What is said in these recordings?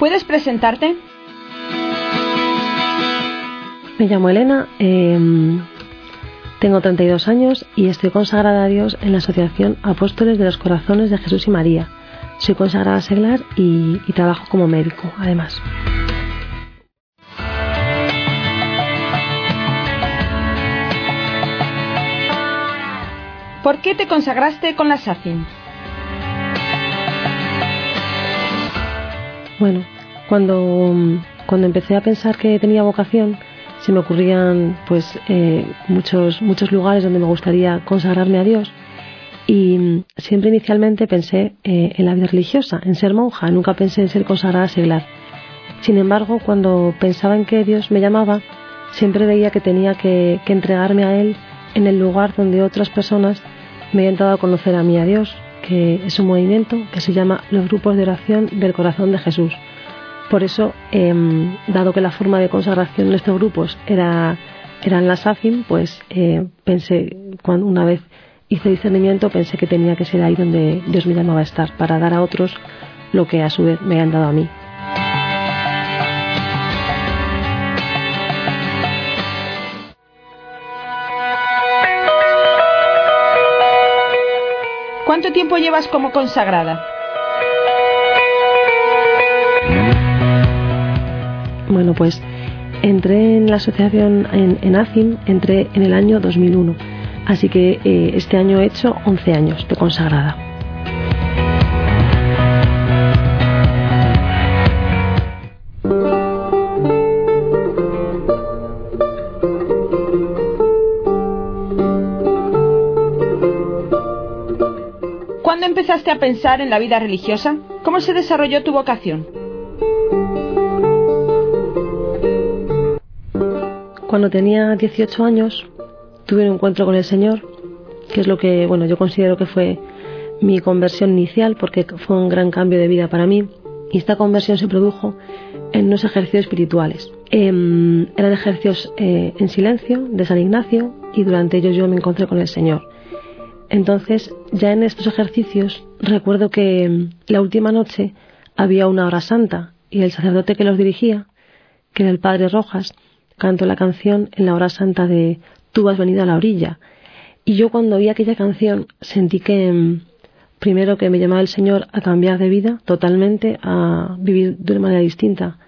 ¿Puedes presentarte? Me llamo Elena, em, tengo 32 años y estoy consagrada a Dios en la Asociación Apóstoles de los Corazones de Jesús y María. Soy consagrada a seglar y, y trabajo como médico, además. ¿Por qué te consagraste con la SACIN? Bueno, cuando, cuando empecé a pensar que tenía vocación, se me ocurrían pues eh, muchos, muchos lugares donde me gustaría consagrarme a Dios. Y siempre inicialmente pensé eh, en la vida religiosa, en ser monja, nunca pensé en ser consagrada seglar. Sin embargo, cuando pensaba en que Dios me llamaba, siempre veía que tenía que, que entregarme a Él en el lugar donde otras personas me habían dado a conocer a mí a Dios, es un movimiento que se llama los grupos de oración del corazón de Jesús. Por eso, em, dado que la forma de consagración en estos grupos era, eran las AFIM, pues eh, pensé, cuando una vez hice discernimiento, pensé que tenía que ser ahí donde Dios me llamaba a estar, para dar a otros lo que a su vez me han dado a mí. ¿Cuánto tiempo llevas como consagrada? Bueno, pues entré en la asociación en, en ACIM, entré en el año 2001. Así que eh, este año he hecho 11 años de consagrada. Empezaste a pensar en la vida religiosa? ¿Cómo se desarrolló tu vocación? Cuando tenía 18 años tuve un encuentro con el Señor, que es lo que, bueno, yo considero que fue mi conversión inicial porque fue un gran cambio de vida para mí y esta conversión se produjo en unos ejercicios espirituales. Eh, eran ejercicios eh, en silencio de San Ignacio y durante ellos yo me encontré con el Señor. Entonces, ya en estos ejercicios recuerdo que em, la última noche había una hora santa y el sacerdote que los dirigía, que era el Padre Rojas, cantó la canción en la hora santa de Tú has venido a la orilla. Y yo cuando oí aquella canción sentí que em, primero que me llamaba el Señor a cambiar de vida totalmente, a vivir de una manera distinta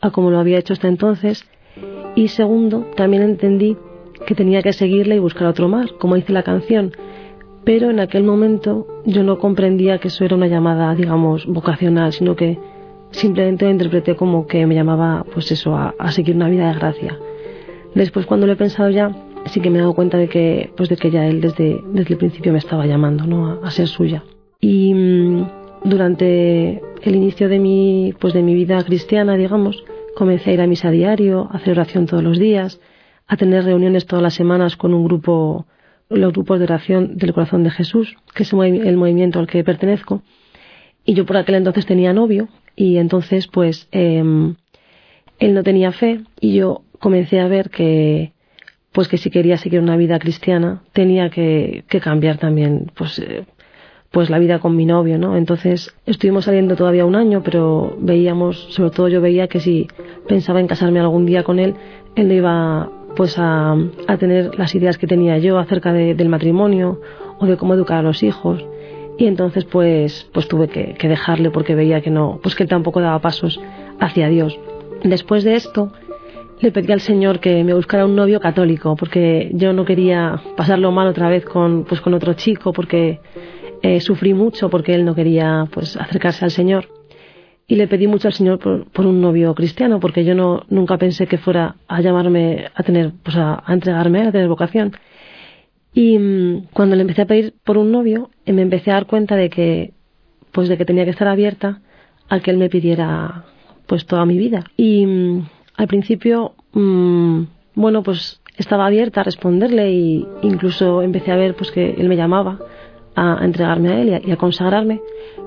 a como lo había hecho hasta entonces. Y segundo, también entendí que tenía que seguirle y buscar otro mar, como dice la canción. Pero en aquel momento yo no comprendía que eso era una llamada, digamos, vocacional, sino que simplemente lo interpreté como que me llamaba, pues eso, a, seguir una vida de gracia. Después, cuando lo he pensado ya, sí que me he dado cuenta de que, pues de que ya él desde, desde el principio me estaba llamando, ¿no? A, ser suya. Y mmm, durante el inicio de mi, pues de mi vida cristiana, digamos, comencé a ir a misa diario, a hacer oración todos los días, a tener reuniones todas las semanas con un grupo, los grupos de oración del corazón de Jesús, que es el movimiento al que pertenezco. Y yo por aquel entonces tenía novio y entonces pues eh, él no tenía fe y yo comencé a ver que pues que si quería seguir una vida cristiana tenía que, que cambiar también pues eh, pues la vida con mi novio, ¿no? Entonces estuvimos saliendo todavía un año, pero veíamos, sobre todo yo veía que si pensaba en casarme algún día con él, él no iba pues a, tener las ideas que tenía yo acerca de, del matrimonio o de cómo educar a los hijos. Y entonces pues, pues tuve que, que dejarle porque veía que no, pues que él tampoco daba pasos hacia Dios. Después de esto, le pedí al Señor que me buscara un novio católico, porque yo no quería pasarlo mal otra vez con, pues con otro chico, porque eh, sufrí mucho porque él no quería pues acercarse al Señor y le pedí mucho al Señor por, un novio cristiano porque yo no nunca pensé que fuera a llamarme a tener pues a, a entregarme a tener vocación Y mm, cuando le empecé a pedir por un novio, eh, me empecé a dar cuenta de que, pues de que tenía que estar abierta al que él me pidiera, pues toda mi vida. Y mm, al principio, mm, bueno, pues estaba abierta a responderle e incluso empecé a ver, pues que él me llamaba a, entregarme a él y a, consagrarme,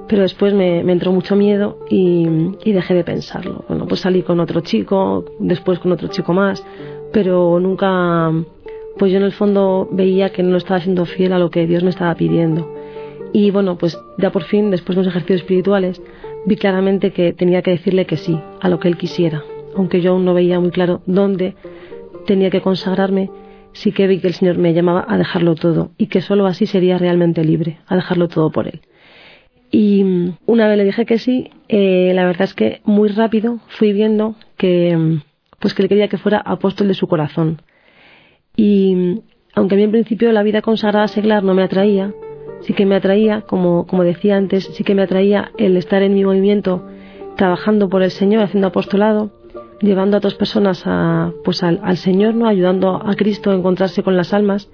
pero después me, entró mucho miedo y, dejé de pensarlo. Bueno, pues salí con otro chico, después con otro chico más, pero nunca pues yo en el fondo veía que no estaba siendo fiel a lo que Dios me estaba pidiendo. Y bueno, pues ya por fin, después de los ejercicios espirituales, vi claramente que tenía que decirle que sí a lo que él quisiera. Aunque yo aún no veía muy claro dónde tenía que consagrarme, sí que vi que el Señor me llamaba a dejarlo todo y que solo así sería realmente libre, a dejarlo todo por Él. Y una vez le dije que sí, eh, la verdad es que muy rápido fui viendo que, pues que él quería que fuera apóstol de su corazón y aunque a mí en principio la vida consagrada seglar no me atraía, sí que me atraía, como, como decía antes, sí que me atraía el estar en mi movimiento trabajando por el Señor, haciendo apostolado, llevando a otras personas a, pues al, al, Señor, ¿no? ayudando a Cristo a encontrarse con las almas.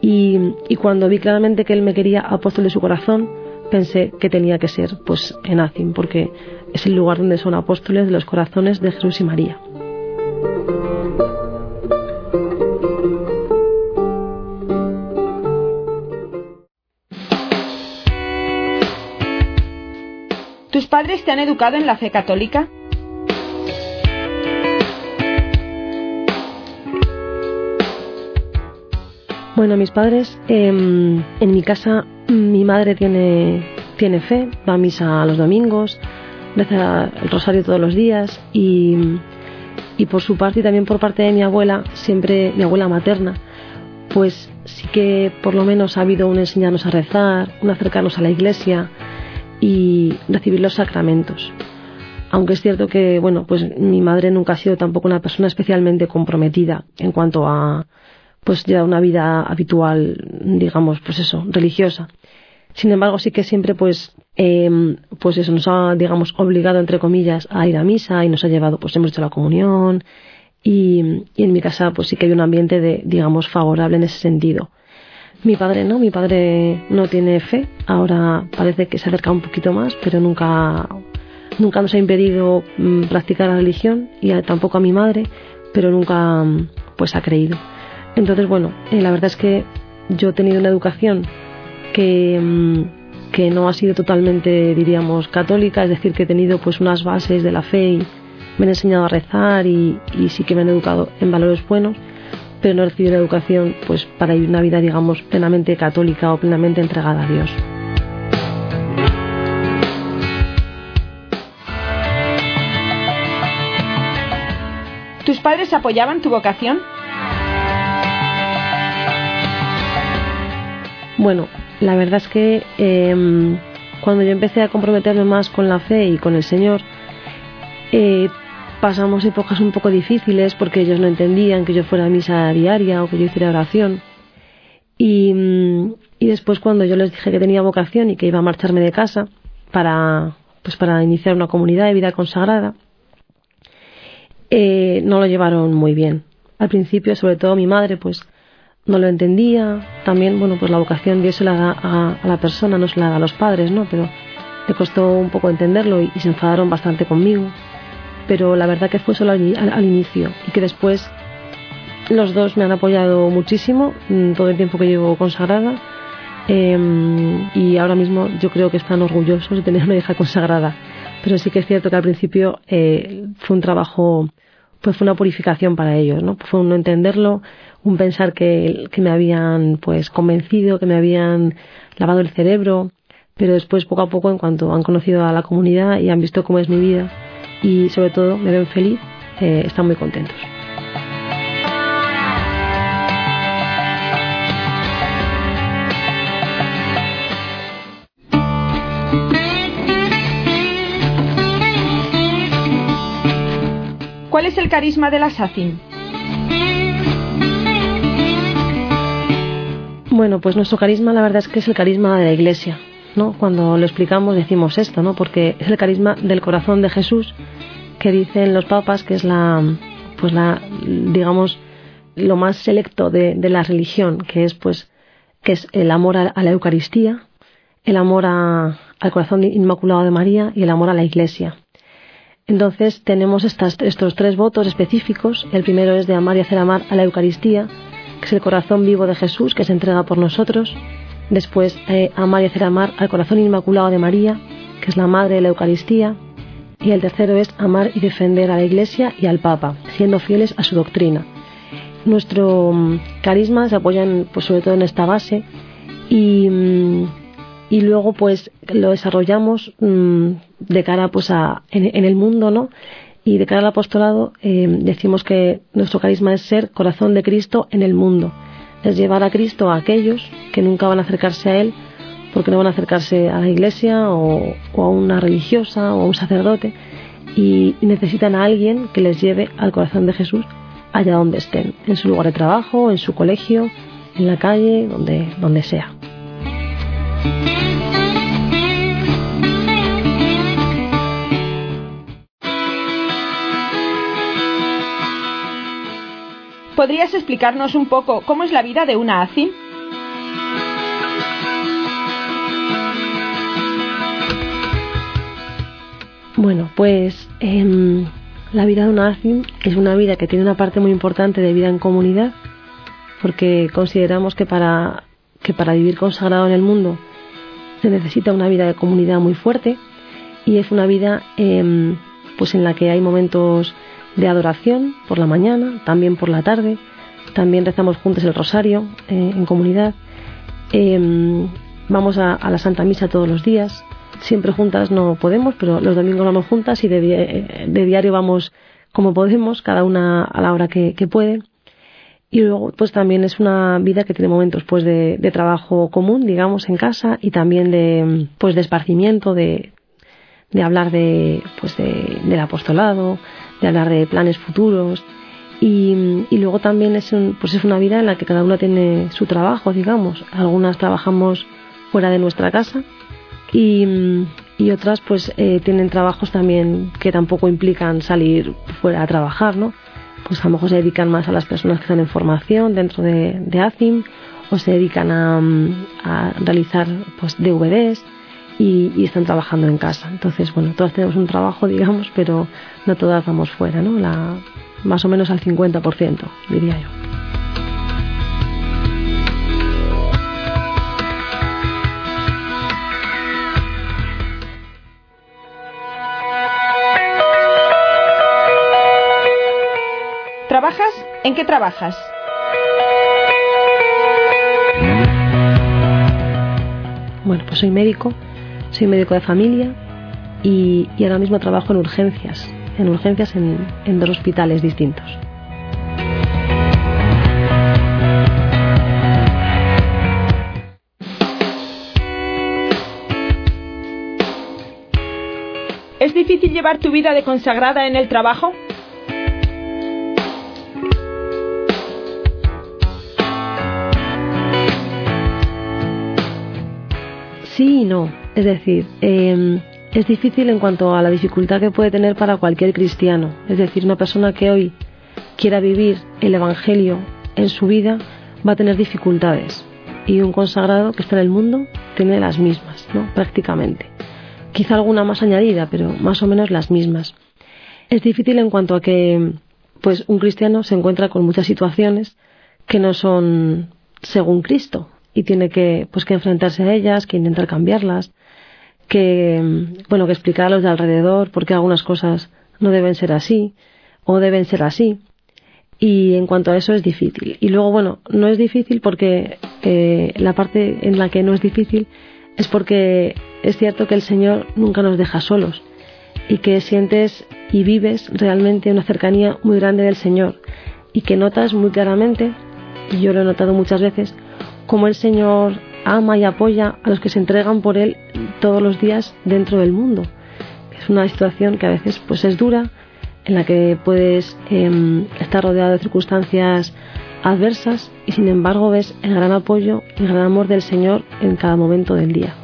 Y, cuando vi claramente que Él me quería apóstol de su corazón, pensé que tenía que ser pues en Azim, porque es el lugar donde son apóstoles de los corazones de Jesús y María. ¿Tus padres te han educado en la fe católica? Bueno, mis padres, em, en mi casa, mi madre tiene, tiene fe, va a misa los domingos, reza el rosario todos los días y, y por su parte y también por parte de mi abuela, siempre mi abuela materna, pues sí que por lo menos ha habido un enseñarnos a rezar, un acercarnos a la iglesia, y recibir los sacramentos. Aunque es cierto que, bueno, pues mi madre nunca ha sido tampoco una persona especialmente comprometida en cuanto a, pues ya una vida habitual, digamos, pues eso, religiosa. Sin embargo, sí que siempre, pues, eh, pues eso nos ha, digamos, obligado, entre comillas, a ir a misa y nos ha llevado, pues hemos hecho la comunión y, y en mi casa, pues sí que hay un ambiente de, digamos, favorable en ese sentido. Mi padre no, mi padre no tiene fe. Ahora parece que se acerca un poquito más, pero nunca, nunca nos ha impedido mm, practicar la religión y tampoco a mi madre, pero nunca mm, pues ha creído. Entonces, bueno, eh, la verdad es que yo he tenido una educación que, mm, que no ha sido totalmente, diríamos, católica, es decir, que he tenido pues unas bases de la fe y me han enseñado a rezar y, y sí que me han educado en valores buenos pero no recibió la educación pues para vivir una vida digamos plenamente católica o plenamente entregada a Dios. ¿Tus padres apoyaban tu vocación? Bueno, la verdad es que em, cuando yo empecé a comprometerme más con la fe y con el Señor, eh, pasamos épocas un poco difíciles porque ellos no entendían que yo fuera a misa diaria o que yo hiciera oración. Y, mm, y, después cuando yo les dije que tenía vocación y que iba a marcharme de casa para, pues para iniciar una comunidad de vida consagrada, eh, no lo llevaron muy bien. Al principio, sobre todo mi madre, pues no lo entendía. También, bueno, pues la vocación Dios se la da a, la persona, no se la da a los padres, ¿no? Pero le costó un poco entenderlo y se enfadaron bastante conmigo pero la verdad que fue solo al, inicio y que después los dos me han apoyado muchísimo mm, todo el tiempo que llevo consagrada em, y ahora mismo yo creo que están orgullosos de tener una hija consagrada. Pero sí que es cierto que al principio eh, fue un trabajo, pues fue una purificación para ellos, ¿no? Fue un no entenderlo, un pensar que, que me habían pues convencido, que me habían lavado el cerebro, pero después poco a poco en cuanto han conocido a la comunidad y han visto cómo es mi vida, y sobre todo me ven feliz, eh, están muy contentos. Es el carisma de la SACIM? Bueno, pues nuestro carisma la verdad es que es el carisma de la Iglesia. ¿no? Cuando lo explicamos decimos esto, ¿no? Porque es el carisma del corazón de Jesús que dicen los papas que es la, pues la, digamos, lo más selecto de, la religión, que es pues que es el amor a, la Eucaristía, el amor al corazón inmaculado de María y el amor a la Iglesia. Entonces tenemos estos tres votos específicos. El primero es de amar y hacer amar a la Eucaristía, que es el corazón vivo de Jesús que se entrega por nosotros. Después, eh, amar y hacer amar al corazón inmaculado de María, que es la madre de la Eucaristía. Y el tercero es amar y defender a la Iglesia y al Papa, siendo fieles a su doctrina. Nuestro mm, carisma se apoya pues, sobre todo en esta base y, mm, y luego pues lo desarrollamos mm, de cara pues a, en, el mundo, ¿no? Y de cara al apostolado eh, decimos que nuestro carisma es ser corazón de Cristo en el mundo, es llevar a Cristo a aquellos que nunca van a acercarse a Él porque no van a acercarse a la iglesia o, a una religiosa o a un sacerdote y necesitan a alguien que les lleve al corazón de Jesús allá donde estén, en su lugar de trabajo, en su colegio, en la calle, donde, donde sea. ¿Podrías explicarnos un poco cómo es la vida de una ACIM? Bueno, pues em, la vida de una ACIM es una vida que tiene una parte muy importante de vida en comunidad, porque consideramos que para, que para vivir consagrado en el mundo se necesita una vida de comunidad muy fuerte y es una vida em, pues en la que hay momentos de adoración por la mañana, también por la tarde, también rezamos juntos el rosario eh, en comunidad, em, vamos a, la Santa Misa todos los días, siempre juntas no podemos, pero los domingos vamos juntas y de, diario vamos como podemos, cada una a la hora que, puede. Y luego, pues también es una vida que tiene momentos pues de, trabajo común, digamos, en casa y también de, pues de esparcimiento, de, de hablar de, pues de, del apostolado, de hablar de planes futuros. Y, luego también es, un, pues es una vida en la que cada una tiene su trabajo, digamos. Algunas trabajamos fuera de nuestra casa y, y otras pues eh, tienen trabajos también que tampoco implican salir fuera a trabajar, ¿no? Pues a lo mejor se dedican más a las personas que están en formación dentro de, de ACIM o se dedican a, a realizar pues DVDs y, están trabajando en casa. Entonces, bueno, todas tenemos un trabajo, digamos, pero no todas vamos fuera, ¿no? La, más o menos al 50%, diría yo. ¿En qué trabajas? Bueno, pues soy médico soy médico de familia y, ahora mismo trabajo en urgencias, en urgencias en, en dos hospitales distintos. ¿Es difícil llevar tu vida de consagrada en el trabajo? Sí y no. Es decir, em, es difícil en cuanto a la dificultad que puede tener para cualquier cristiano. Es decir, una persona que hoy quiera vivir el Evangelio en su vida va a tener dificultades. Y un consagrado que está en el mundo tiene las mismas, ¿no? Prácticamente. Quizá alguna más añadida, pero más o menos las mismas. Es difícil en cuanto a que pues un cristiano se encuentra con muchas situaciones que no son según Cristo y tiene que pues que enfrentarse a ellas, que intentar cambiarlas que, bueno, que explicar a los de alrededor por qué algunas cosas no deben ser así o deben ser así. Y en cuanto a eso es difícil. Y luego, bueno, no es difícil porque eh, la parte en la que no es difícil es porque es cierto que el Señor nunca nos deja solos y que sientes y vives realmente una cercanía muy grande del Señor y que notas muy claramente, y yo lo he notado muchas veces, cómo el Señor ama y apoya a los que se entregan por Él todos los días dentro del mundo. Es una situación que a veces pues es dura, en la que puedes em, estar rodeado de circunstancias adversas y sin embargo ves el gran apoyo y el gran amor del Señor en cada momento del día.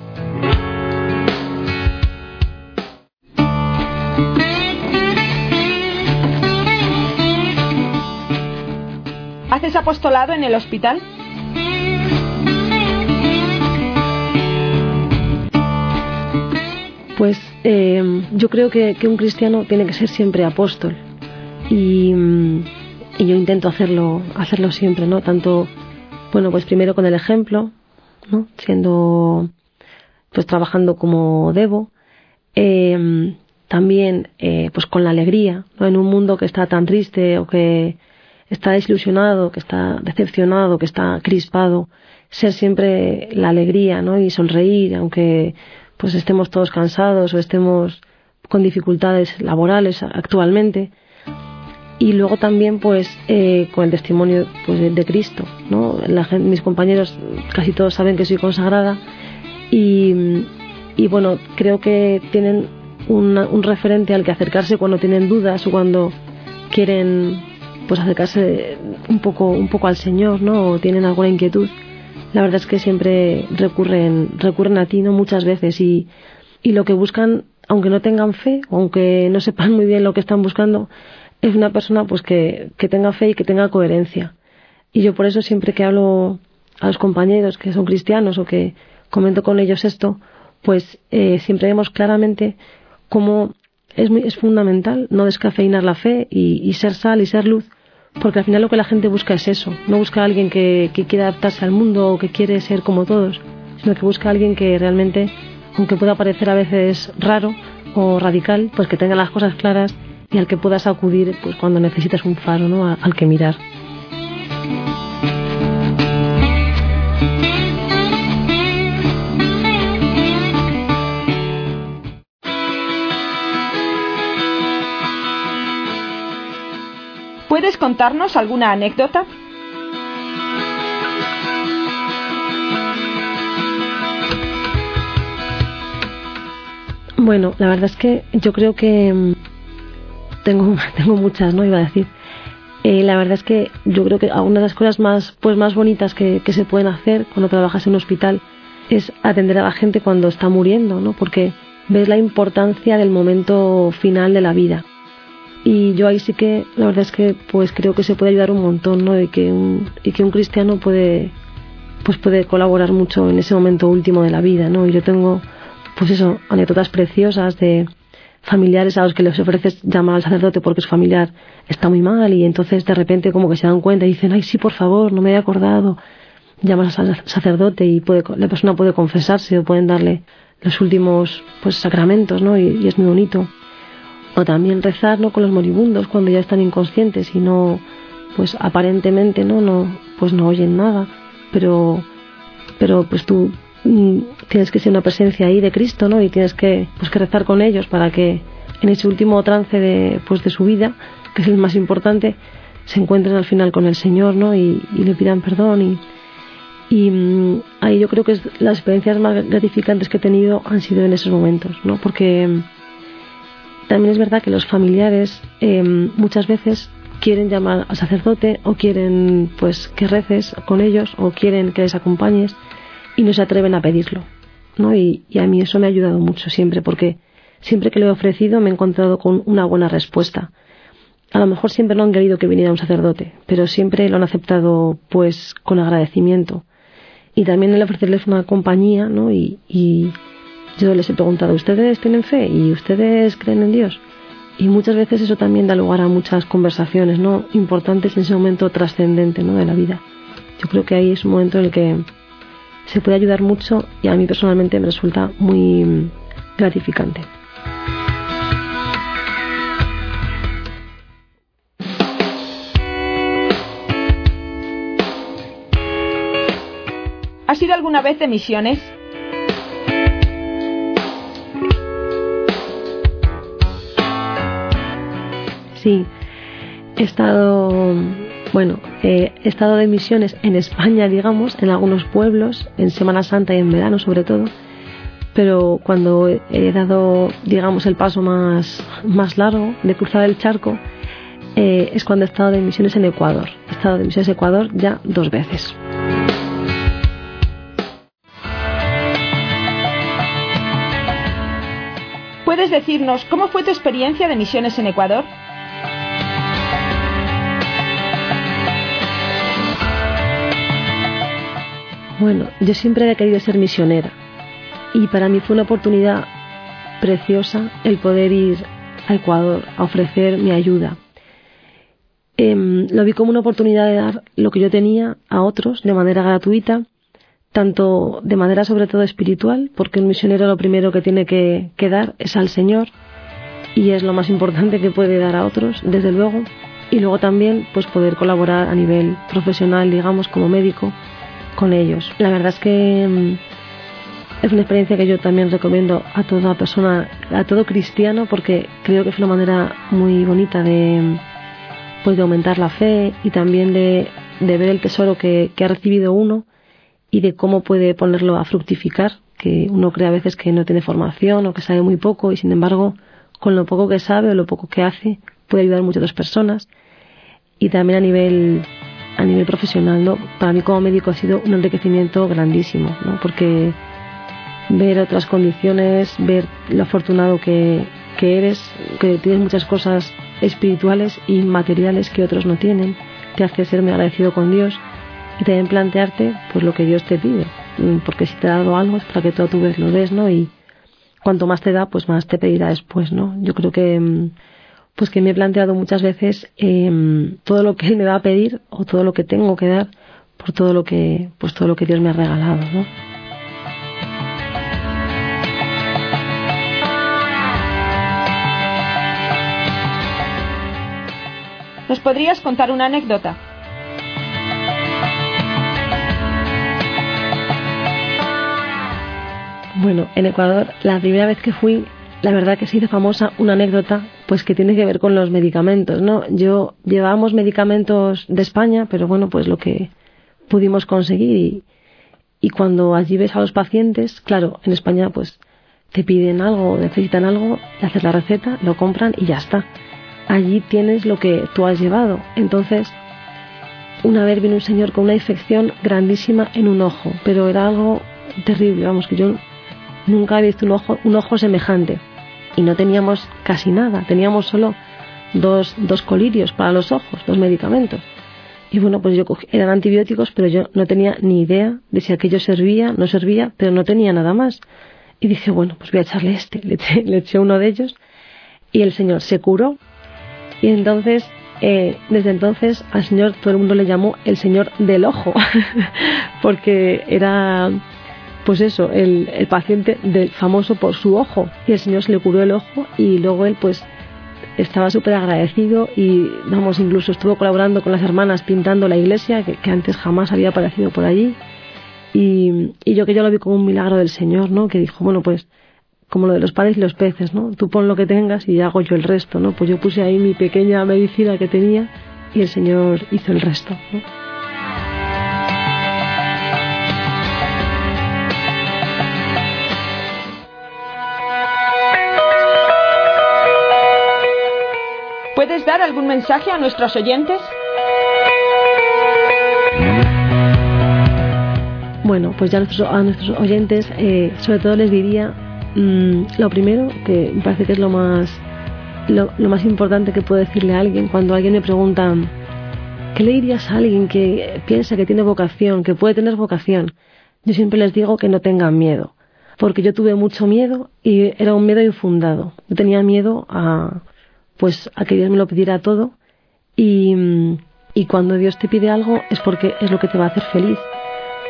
¿Haces apostolado en el hospital? Pues eh, yo creo que, un cristiano tiene que ser siempre apóstol y, y, yo intento hacerlo, hacerlo siempre, ¿no? Tanto, bueno, pues primero con el ejemplo, ¿no? Siendo, pues trabajando como debo, eh, también, eh, pues con la alegría, ¿no? En un mundo que está tan triste o que está desilusionado, que está decepcionado, que está crispado, ser siempre la alegría, ¿no? Y sonreír, aunque pues estemos todos cansados o estemos con dificultades laborales actualmente. Y luego también, pues, eh, con el testimonio pues, de, Cristo, ¿no? mis compañeros casi todos saben que soy consagrada y, y bueno, creo que tienen un referente al que acercarse cuando tienen dudas o cuando quieren pues acercarse un poco un poco al Señor, ¿no? O tienen alguna inquietud la verdad es que siempre recurren, recurren a ti, ¿no? Muchas veces y, y lo que buscan, aunque no tengan fe, aunque no sepan muy bien lo que están buscando, es una persona pues que, que tenga fe y que tenga coherencia. Y yo por eso siempre que hablo a los compañeros que son cristianos o que comento con ellos esto, pues eh, siempre vemos claramente cómo es, muy, es fundamental no descafeinar la fe y, y, ser sal y ser luz porque al final lo que la gente busca es eso, no busca a alguien que, que quiera adaptarse al mundo o que quiere ser como todos, sino que busca a alguien que realmente, aunque pueda parecer a veces raro o radical, pues que tenga las cosas claras y al que puedas acudir pues cuando necesitas un faro, ¿no? al que mirar. ¿Puedes contarnos alguna anécdota? Bueno, la verdad es que yo creo que mm, tengo, tengo muchas, ¿no? Iba a decir. Eh, la verdad es que yo creo que una de las cosas más, pues, más bonitas que, que se pueden hacer cuando trabajas en un hospital es atender a la gente cuando está muriendo, ¿no? Porque ves la importancia del momento final de la vida y yo ahí sí que la verdad es que pues creo que se puede ayudar un montón no y que un y que un cristiano puede pues puede colaborar mucho en ese momento último de la vida no y yo tengo pues eso anécdotas preciosas de familiares a los que les ofreces llamar al sacerdote porque su familiar está muy mal y entonces de repente como que se dan cuenta y dicen ay sí por favor no me he acordado llamas al sacerdote y puede la persona puede confesarse o pueden darle los últimos pues sacramentos no y es muy bonito o también rezar ¿no? con los moribundos cuando ya están inconscientes y no pues aparentemente no no pues no oyen nada. Pero pero pues tú mm, tienes que ser una presencia ahí de Cristo no y tienes que pues que rezar con ellos para que en ese último trance de pues de su vida que es el más importante se encuentren al final con el Señor no y, le pidan perdón y y mm, ahí yo creo que las experiencias más gratificantes que he tenido han sido en esos momentos no porque también es verdad que los familiares eh, muchas veces quieren llamar al sacerdote o quieren pues que reces con ellos o quieren que les acompañes y no se atreven a pedirlo. ¿no? Y, a mí eso me ha ayudado mucho siempre porque siempre que lo he ofrecido me he encontrado con una buena respuesta. A lo mejor siempre no han querido que viniera un sacerdote, pero siempre lo han aceptado pues con agradecimiento. Y también el ofrecerles una compañía ¿no? y, y yo les he preguntado, ¿ustedes tienen fe y ustedes creen en Dios? Y muchas veces eso también da lugar a muchas conversaciones ¿no? importantes en ese momento trascendente ¿no? de la vida. Yo creo que ahí es un momento en el que se puede ayudar mucho y a mí personalmente me resulta muy gratificante. ¿Has ido alguna vez de misiones? Sí, he estado, bueno, he estado de misiones en España, digamos, en algunos pueblos, en Semana Santa y en verano sobre todo, pero cuando he dado, digamos, el paso más, más largo de cruzar el charco, eh, es cuando he estado de misiones en Ecuador. He estado de misiones en Ecuador ya dos veces. ¿Puedes decirnos cómo fue tu experiencia de misiones en Ecuador? Bueno, yo siempre he querido ser misionera y para mí fue una oportunidad preciosa el poder ir a Ecuador a ofrecer mi ayuda. Em, lo vi como una oportunidad de dar lo que yo tenía a otros de manera gratuita, tanto de manera sobre todo espiritual, porque un misionero lo primero que tiene que, que dar es al Señor y es lo más importante que puede dar a otros, desde luego, y luego también pues poder colaborar a nivel profesional, digamos, como médico con ellos. La verdad es que em, es una experiencia que yo también recomiendo a toda persona, a todo cristiano, porque creo que es una manera muy bonita de, pues de aumentar la fe y también de, ver el tesoro que, ha recibido uno y de cómo puede ponerlo a fructificar, que uno cree a veces que no tiene formación o que sabe muy poco y sin embargo con lo poco que sabe o lo poco que hace puede ayudar a muchas otras personas y también a nivel a nivel profesional, ¿no? Para mí como médico ha sido un enriquecimiento grandísimo, ¿no? Porque ver otras condiciones, ver lo afortunado que, eres, que tienes muchas cosas espirituales y materiales que otros no tienen, te hace ser muy agradecido con Dios y también plantearte pues lo que Dios te pide, mm, porque si te ha dado algo es para que tú ves lo des, ¿no? Y cuanto más te da, pues más te pedirá después, ¿no? Yo creo que mm, pues que me he planteado muchas veces em, todo lo que Él me va a pedir o todo lo que tengo que dar por todo lo que pues todo lo que Dios me ha regalado, ¿no? ¿Nos podrías contar una anécdota? Bueno, en Ecuador, la primera vez que fui, la verdad que se hizo famosa una anécdota, pues que tiene que ver con los medicamentos, ¿no? Yo llevábamos medicamentos de España, pero bueno, pues lo que pudimos conseguir y, cuando allí ves a los pacientes, claro, en España pues te piden algo, necesitan algo, le haces la receta, lo compran y ya está allí tienes lo que tú has llevado. Entonces, una vez vino un señor con una infección grandísima en un ojo, pero era algo terrible, vamos, que yo nunca he visto un ojo, un ojo semejante. Y no teníamos casi nada, teníamos solo dos, dos colirios para los ojos, dos medicamentos. Y bueno, pues yo cogí, eran antibióticos, pero yo no tenía ni idea de si aquello servía, no servía, pero no tenía nada más. Y dije, bueno, pues voy a echarle este. Le eché, le eché uno de ellos y el señor se curó y entonces, eh, desde entonces al Señor todo el mundo le llamó el Señor del ojo, porque era, pues eso, el, paciente del famoso por su ojo. Y el Señor se le curó el ojo y luego él pues estaba súper agradecido y vamos, incluso estuvo colaborando con las hermanas pintando la iglesia, que, antes jamás había aparecido por allí. Y, y, yo que yo lo vi como un milagro del Señor, ¿no? Que dijo, bueno, pues como lo de los panes y los peces, ¿no? Tú pon lo que tengas y hago yo el resto, ¿no? Pues yo puse ahí mi pequeña medicina que tenía y el Señor hizo el resto, ¿no? ¿Puedes dar algún mensaje a nuestros oyentes? Bueno, pues ya a nuestros, oyentes, eh, sobre todo les diría Mm, lo primero, que me parece que es lo más, lo, más importante que puedo decirle a alguien cuando alguien me pregunta, ¿qué le dirías a alguien que piensa que tiene vocación, que puede tener vocación? Yo siempre les digo que no tengan miedo, porque yo tuve mucho miedo y era un miedo infundado. Yo tenía miedo a, pues, a que Dios me lo pidiera todo y, y cuando Dios te pide algo es porque es lo que te va a hacer feliz.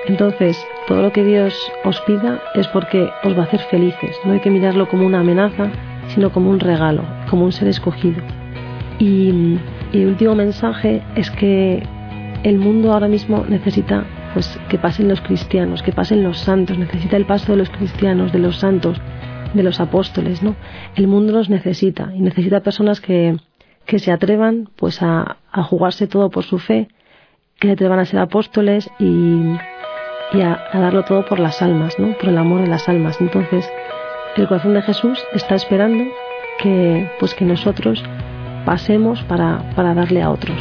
Entonces, todo lo que Dios os pida es porque os va a hacer felices. No hay que mirarlo como una amenaza, sino como un regalo, como un ser escogido. Y, el último mensaje es que el mundo ahora mismo necesita pues que pasen los cristianos, que pasen los santos, necesita el paso de los cristianos, de los santos, de los apóstoles, ¿no? El mundo los necesita y necesita personas que, que se atrevan pues a, a jugarse todo por su fe, que se atrevan a ser apóstoles y, y a, darlo todo por las almas, ¿no? Por el amor de las almas. Entonces, el corazón de Jesús está esperando que, pues que nosotros pasemos para, para darle a otros.